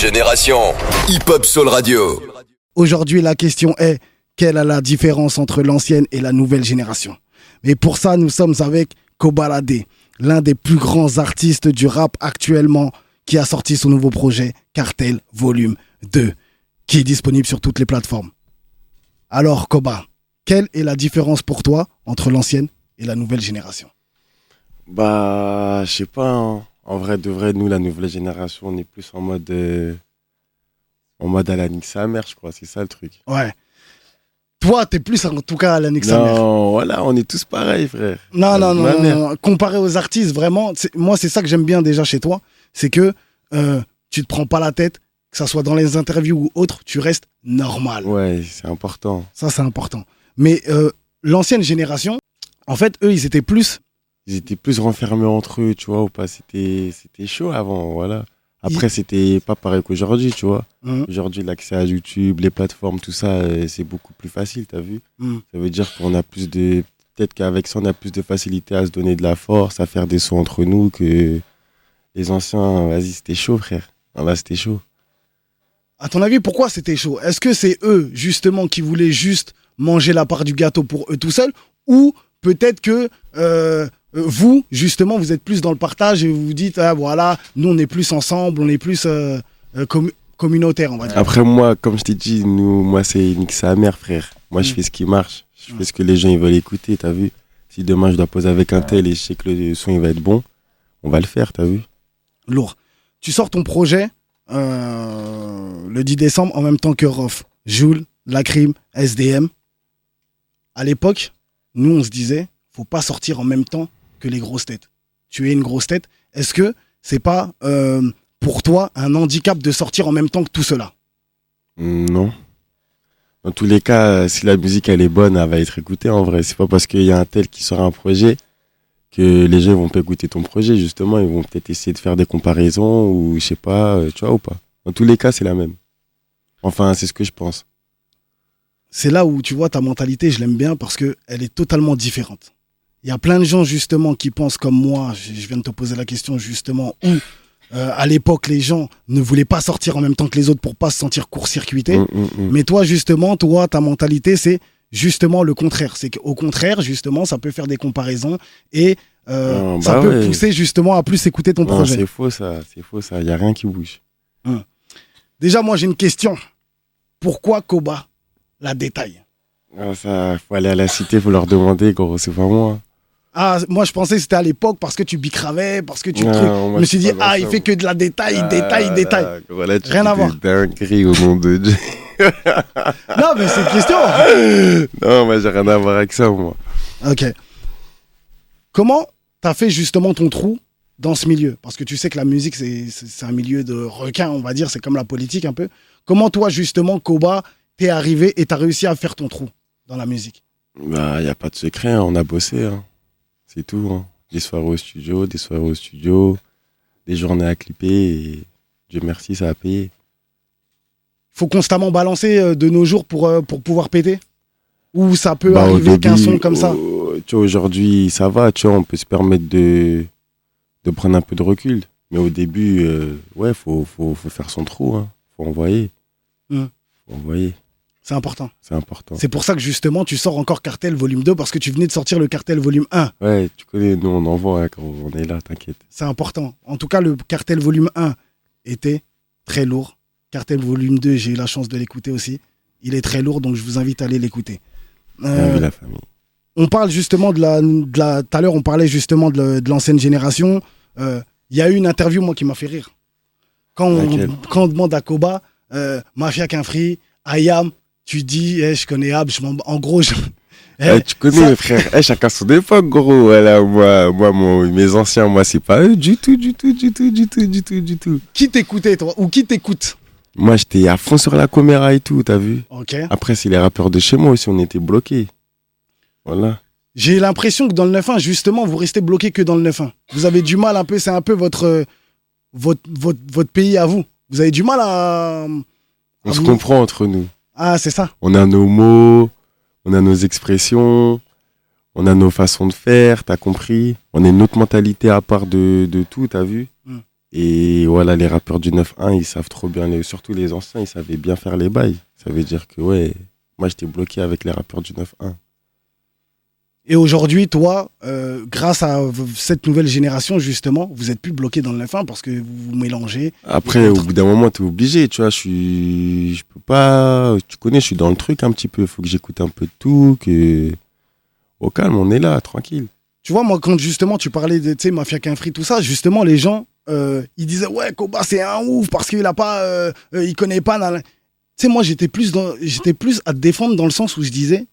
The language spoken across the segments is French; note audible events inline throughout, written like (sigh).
Génération Hip Hop Soul Radio. Aujourd'hui, la question est quelle est la différence entre l'ancienne et la nouvelle génération? Mais pour ça, nous sommes avec Kobalade, l'un des plus grands artistes du rap actuellement, qui a sorti son nouveau projet Cartel Volume 2, qui est disponible sur toutes les plateformes. Alors, Koba, quelle est la différence pour toi entre l'ancienne et la nouvelle génération? Bah, je sais pas. hein. En vrai, de vrai, nous, la nouvelle génération, on est plus en mode. euh, en mode à la nique sa mère, je crois. C'est ça le truc. Ouais. Toi, t'es plus en tout cas à sa mère. Non, voilà, on est tous pareils, frère. Non, non, non. Comparé aux artistes, vraiment, moi, c'est ça que j'aime bien déjà chez toi. C'est que euh, tu te prends pas la tête, que ça soit dans les interviews ou autre, tu restes normal. Ouais, c'est important. Ça, c'est important. Mais euh, l'ancienne génération, en fait, eux, ils étaient plus. Ils étaient plus renfermés entre eux, tu vois, ou pas. C'était c'était chaud avant, voilà. Après, c'était pas pareil qu'aujourd'hui, tu vois. Hein, Aujourd'hui, l'accès à YouTube, les plateformes, tout ça, euh, c'est beaucoup plus facile, t'as vu Mm. Ça veut dire qu'on a plus de... Peut-être qu'avec ça, on a plus de facilité à se donner de la force, à faire des sons entre nous que les anciens. Vas-y, c'était chaud, frère. Ah, là, c'était chaud. À ton avis, pourquoi c'était chaud? Est-ce que c'est eux, justement, qui voulaient juste manger la part du gâteau pour eux tout seuls? Ou peut-être que euh, vous, justement, vous êtes plus dans le partage et vous vous dites, ah, voilà, nous, on est plus ensemble, on est plus euh, euh, commu- communautaire, on va dire. Après, moi, comme je t'ai dit, nous, moi, c'est nique sa mère, frère. Moi, je Mm. fais ce qui marche. Je fais ce que les gens ils veulent écouter, t'as vu Si demain, je dois poser avec un tel et je sais que le son, il va être bon, on va le faire, t'as vu Lourd. Tu sors ton projet euh, le 10 décembre en même temps que Rof, Joule, Lacrim, SDM. À l'époque, nous, on se disait, faut pas sortir en même temps que les grosses têtes. Tu es une grosse tête. Est-ce que c'est pas euh, pour toi un handicap de sortir en même temps que tout cela? Non. Dans tous les cas, euh, si la musique elle est bonne, elle va être écoutée en vrai. C'est pas parce qu'il y a un tel qui sort un projet que les gens vont pas écouter ton projet. Justement, ils vont peut-être essayer de faire des comparaisons ou je sais pas, euh, tu vois ou pas. Dans tous les cas, c'est la même. Enfin, c'est ce que je pense. c'est là où tu vois ta mentalité, je l'aime bien parce que elle est totalement différente. Il y a plein de gens justement qui pensent comme moi. Je viens de te poser la question justement où euh, à l'époque les gens ne voulaient pas sortir en même temps que les autres pour pas se sentir court-circuité. Mm, mm, mm. Mais toi justement, toi ta mentalité c'est justement le contraire. C'est qu'au contraire justement ça peut faire des comparaisons et euh, Ah, ça bah peut ouais. pousser justement à plus écouter ton Non, projet. c'est faux ça, c'est faux ça. Il y a rien qui bouge. Déjà moi j'ai une question. Pourquoi Koba la détaille? Ah, ça, faut aller à la cité, faut leur demander, gros. C'est pas moi. Ah, moi je pensais que c'était à l'époque parce que tu bicravais, parce que tu Non, trucs. moi, Je me suis dit, ah, il fait que de la détail, Ah, détail, détail. là, voilà, tu Rien à voir. dingueries au nom de Dieu. (laughs) Non, mais c'est une question. (laughs) non, moi, j'ai rien à voir avec ça, moi. ok. Comment t'as fait justement ton trou dans ce milieu? Parce que tu sais que la musique, c'est un milieu de requins, on va dire, c'est comme la politique un peu. Comment toi, justement, Koba, t'es arrivé et t'as réussi à faire ton trou dans la musique? Bah, y a pas de secret, hein, on a bossé, hein. C'est tout, hein. Des soirées au studio, des soirées au studio, des journées à clipper et Dieu merci, ça a payé. faut constamment balancer euh, de nos jours pour, euh, pour pouvoir péter Ou ça peut Bah, arriver qu'un son comme ça au- tu vois, aujourd'hui, ça va, tu vois, on peut se permettre de, de prendre un peu de recul. Mais au début, euh, ouais, faut, faut, faut faire son trou, hein. Faut envoyer. Hmm. Faut envoyer, C'est important. c'est important. C'est pour ça que justement, tu sors encore Cartel Volume 2 parce que tu venais de sortir le Cartel Volume 1. Ouais, tu connais, nous, on envoie hein, quand on est là, t'inquiète. C'est important. En tout cas, le Cartel Volume 1 était très lourd. Cartel Volume 2, j'ai eu la chance de l'écouter aussi. Il est très lourd, donc je vous invite à aller l'écouter. Euh, la famille. on parle justement de la. de la- Tout à l'heure, on parlait justement de, l'ancienne génération. Euh, Il y a eu une interview, moi, qui m'a fait rire. Quand on, Laquelle? quand on demande à Koba, euh, Mafia Quinfri, Ayam, tu dis, eh, je connais Ab, je m'en- en gros, je- eh, Eh, tu connais, ça- mes frères. Eh, chacun son époque, gros. Voilà, moi, moi mon- mes anciens, moi, c'est pas eux du tout, du tout, du tout, du tout, du tout, du tout. qui t'écoutait, toi? Ou qui t'écoute? Moi, j'étais à fond sur la caméra et tout, t'as vu? Ok. Après, c'est les rappeurs de chez moi aussi, on était bloqués. Voilà. J'ai l'impression que dans le 9-1, justement, vous restez bloqué que dans le 9-1. Vous avez du mal un peu, c'est un peu votre, euh, votre, votre, votre pays à vous. Vous avez du mal à. On à se comprend entre nous. Ah, c'est ça. On a nos mots, on a nos expressions, on a nos façons de faire, t'as compris On a une autre mentalité à part de, de tout, t'as vu Mm. Et voilà, les rappeurs du 9-1, ils savent trop bien, les, surtout les anciens, ils savaient bien faire les bails. Ça veut dire que, ouais, moi j'étais bloqué avec les rappeurs du 9-1. Et aujourd'hui, toi, euh, grâce à cette nouvelle génération, justement, vous êtes plus bloqué dans le 9-1 parce que vous vous mélangez. Après, au bout d'un moment, t'es obligé, tu vois, je suis, je peux pas, tu connais, je suis dans le truc un petit peu, faut que j'écoute un peu de tout, que, au calme, on est là, tranquille. Tu vois, moi, quand justement tu parlais de, tu sais, Mafia qu'un tout ça, justement, les gens, euh, ils disaient, ouais, Koba, c'est un ouf parce qu'il a pas, euh, il connaît pas. Tu sais, moi, j'étais plus, dans, j'étais plus à te défendre dans le sens où je disais,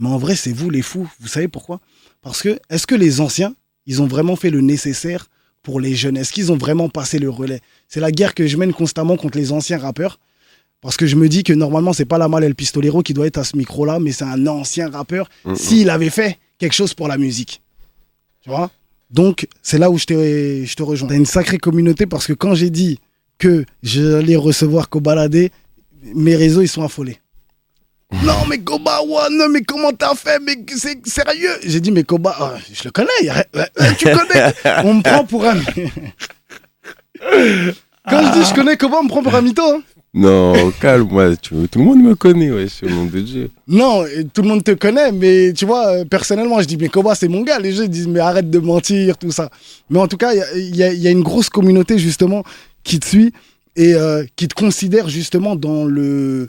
mais en vrai, c'est vous les fous. Vous savez pourquoi? Parce que, est-ce que les anciens, ils ont vraiment fait le nécessaire pour les jeunes? Est-ce qu'ils ont vraiment passé le relais? C'est la guerre que je mène constamment contre les anciens rappeurs. Parce que je me dis que normalement, c'est pas la Mal El Pistolero qui doit être à ce micro-là, mais c'est un ancien rappeur s'il avait fait quelque chose pour la musique. Tu vois? Donc, c'est là où je te, je te rejoins. T'as une sacrée communauté parce que quand j'ai dit que j'allais recevoir Kobalade, mes réseaux, ils sont affolés. Non, mais Koba One, mais comment t'as fait? Mais c'est sérieux? J'ai dit, mais Koba, ah, je le connais. ouais, ouais, tu connais? On me prend pour un. Quand je dis je connais Koba, on me prend pour un mytho. hein. Non, au calme, moi, tu, tout le monde me connaît, ouais, c'est le nom de Dieu. Non, et tout le monde te connaît, mais tu vois, euh, personnellement, je dis, mais Koba, c'est mon gars. Les gens disent, mais arrête de mentir, tout ça. Mais en tout cas, il y a- y, y une grosse communauté, justement, qui te suit et euh, qui te considère, justement, dans le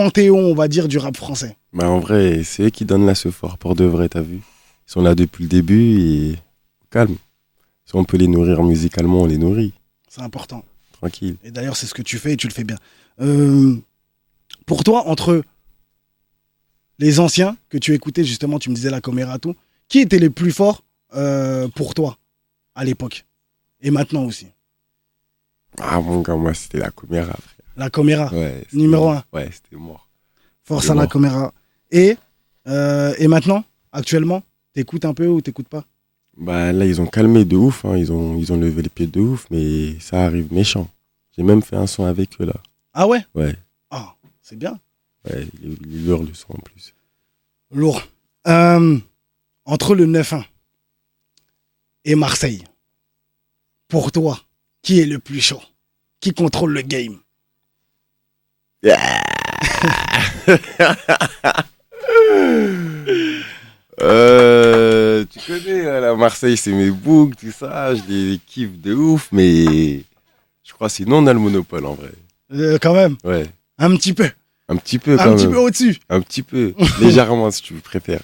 panthéon, on va dire, du rap français. Bah, en vrai, c'est eux qui donnent là ce fort pour de vrai, t'as vu Ils sont là depuis le début et calme. Si on peut les nourrir musicalement, on les nourrit, C'est important. tranquille. Et d'ailleurs, c'est ce que tu fais et tu le fais bien. Euh, pour toi, entre les anciens que tu écoutais, justement, tu me disais la caméra, tout, qui étaient les plus forts euh, pour toi à l'époque? Et maintenant aussi? Ah, mon gars, moi, c'était la caméra. La caméra, Ouais, numéro un. Ouais, c'était mort. Force à la caméra. Et, euh, et maintenant, actuellement, t'écoutes un peu ou t'écoutes pas? Bah, là, ils ont calmé de ouf, hein. ils, ont, ils ont levé les pieds de ouf, mais ça arrive méchant. J'ai même fait un son avec eux, là. Ah ouais? Ouais, Ah, c'est bien. ouais, il, hurle le son en plus. Lourd. Euh, entre le 9-1 et Marseille, pour toi, qui est le plus chaud? Qui contrôle le game? (laughs) Euh, tu connais, là, la Marseille, c'est mes boucs, tout ça, je les kiffe de ouf, mais je crois sinon on a le monopole en vrai. Euh, Quand même, Ouais, un petit peu. un petit peu Un quand petit même. peu au-dessus. Un petit peu, (laughs) légèrement si tu préfères.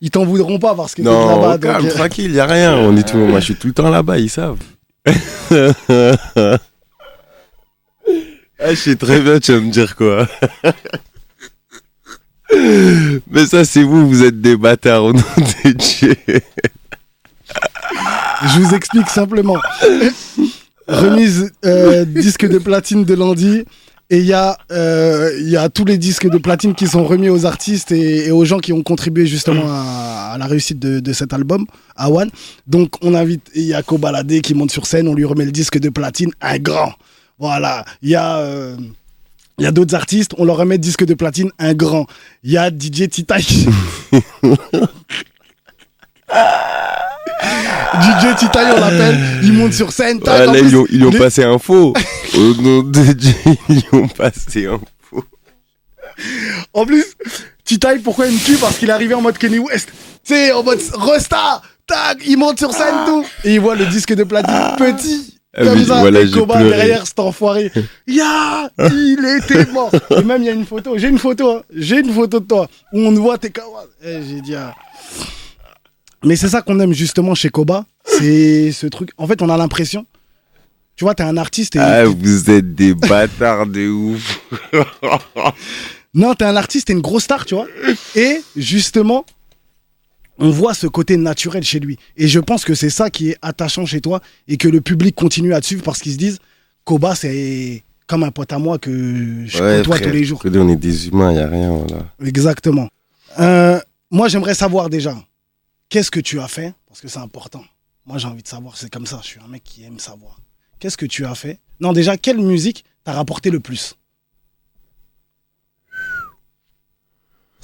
Ils t'en voudront pas parce que t'es Non, là-bas. calme, donc, euh, tranquille, y a rien. On est tout, (laughs) moi, je suis tout le temps là-bas, ils savent. Ah, je sais très bien, tu vas me dire quoi. Mais ça, c'est vous, vous êtes des bâtards au nom de Dieu. Je vous explique simplement. Remise euh, disque de platine de Landy. Et il y, a, euh, il y a tous les disques de platine qui sont remis aux artistes et, aux gens qui ont contribué justement à, la réussite de, cet album, à One. Donc on invite Yako Baladé qui monte sur scène, on lui remet le disque de platine, un grand. Voilà. Il y a... euh, il y a d'autres artistes, on leur remet disque de platine, un grand. Il y a DJ Titaï. (laughs) DJ Titaï, on l'appelle, il monte sur scène. Ah, là, ils ont, ils ont les- passé un faux. Au nom de Dieu, ils ont passé un faux. En plus, Titaï, pourquoi il me tue? Parce qu'il est arrivé en mode Kenny West. Tu sais, en mode Rosta. Tac, il monte sur scène, tout. Et il voit le disque de platine petit. Comme oui, ça, voilà, pleuré. derrière cet enfoiré. Ya, il était mort. Et même, il y a une photo. J'ai une photo. hein. J'ai une photo de toi où on voit tes kawas. Eh, j'ai dit. ah. Mais c'est ça qu'on aime justement chez Koba. C'est ce truc. En fait, on a l'impression. Tu vois, t'es un artiste et. Ah, vous êtes des bâtards de ouf. (laughs) Non, t'es un artiste, t'es une grosse star, tu vois. Et justement, on voit ce côté naturel chez lui. Et je pense que c'est ça qui est attachant chez toi et que le public continue à te suivre parce qu'ils se disent Koba, c'est comme un pote à moi que je côtoie tous les jours. On est des humains, y a rien, voilà. Exactement. Euh, moi, j'aimerais savoir déjà, qu'est-ce que tu as fait? Parce que c'est important. Moi, j'ai envie de savoir, c'est comme ça. Je suis un mec qui aime savoir. Qu'est-ce que tu as fait? Non, déjà, quelle musique t'a rapporté le plus?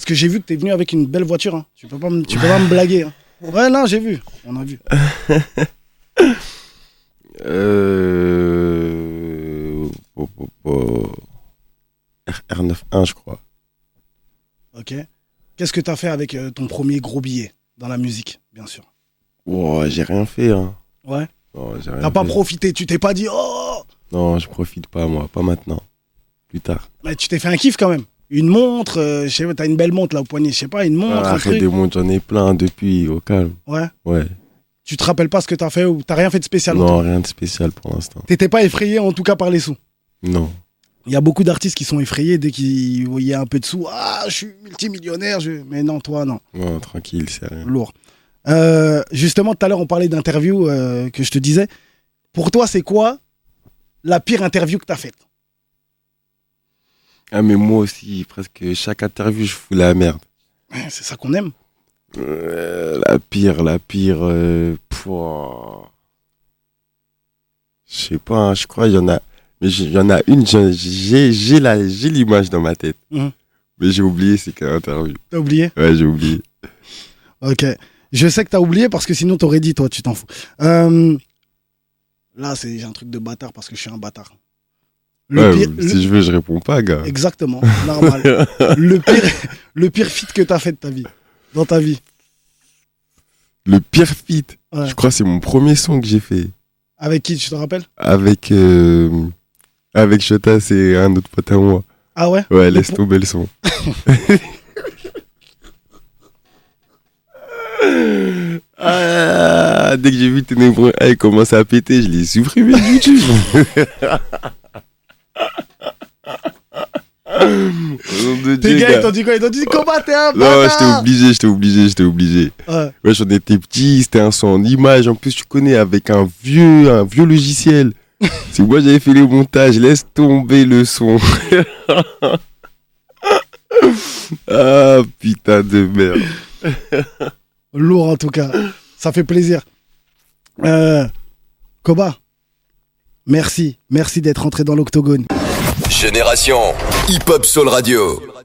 Parce que j'ai vu que t'es venu avec une belle voiture. hein. Tu peux pas, me- tu peux pas me blaguer. hein. Ouais, non, j'ai vu. On a vu. (laughs) Euh... oh, oh, oh. R- R91, je crois. Ok. Qu'est-ce que t'as fait avec euh, ton premier gros billet dans la musique, bien sûr? Wow, j'ai rien fait, hein. Ouais. T'as pas fait. profité, tu t'es pas dit oh Non, je profite pas, moi. Pas maintenant. Plus tard. Mais tu t'es fait un kiff quand même. Une montre, euh, je sais pas, t'as une belle montre là au poignet, je sais pas, une montre, Ah, un arrête des montres, j'en ai plein depuis, au calme. Ouais. Ouais. Tu te rappelles pas ce que t'as fait ou t'as rien fait de spécial Non, rien de spécial pour l'instant. T'étais pas effrayé en tout cas par les sous. Non. Il y a beaucoup d'artistes qui sont effrayés dès qu'ils voyaient un peu de sous. Ah, je suis multimillionnaire. Je... Mais non, toi, non. Non, tranquille, c'est rien. Lourd. Euh, justement, tout à l'heure, on parlait d'interview euh, que je te disais. Pour toi, c'est quoi la pire interview que t'as faite? Ah, mais moi aussi, presque chaque interview, je fous la merde. C'est ça qu'on aime. Euh, la pire, la pire. Euh, je sais pas, hein, je crois qu'il y en a. Mais j'ai- il y en a une, j'ai- l'image dans ma tête. Mhm. Mais j'ai oublié, c'est quelle interview. T'as oublié? Ouais, j'ai oublié. Ok. Je sais que t'as oublié parce que sinon t'aurais dit, toi, tu t'en fous. Euh, Là, c'est un truc de bâtard parce que je suis un bâtard. Le Ouais, pire, si je veux, je réponds pas, gars. Exactement, normal. (laughs) le pire, le pire feat que t'as fait de ta vie, dans ta vie. Le pire feat, Ouais. je crois que c'est mon premier son que j'ai fait. Avec qui, tu te rappelles? Avec, euh, avec Shota, c'est un autre pote à moi. Ah ouais? Ouais, laisse tomber le son. (laughs) ah, dès que j'ai vu Ténébreux 1 commencer à péter, je l'ai supprimé de YouTube. (laughs) De Tes Dieu, gars, ils t'ont dit quoi? Ils t'ont dit comment t'es un Non, j'étais bâtard obligé, j'étais obligé, j'étais obligé. Ouais. Ouais, j'en étais petit, c'était un son en image. En plus, tu connais, avec un vieux, un vieux logiciel. (laughs) C'est moi, j'avais fait les montages. Laisse tomber le son. (laughs) ah, putain de merde. (laughs) Lourd en tout cas. Ça fait plaisir. Euh, Koba, merci. Merci d'être rentré dans l'octogone. Génération Hip Hop Soul Radio.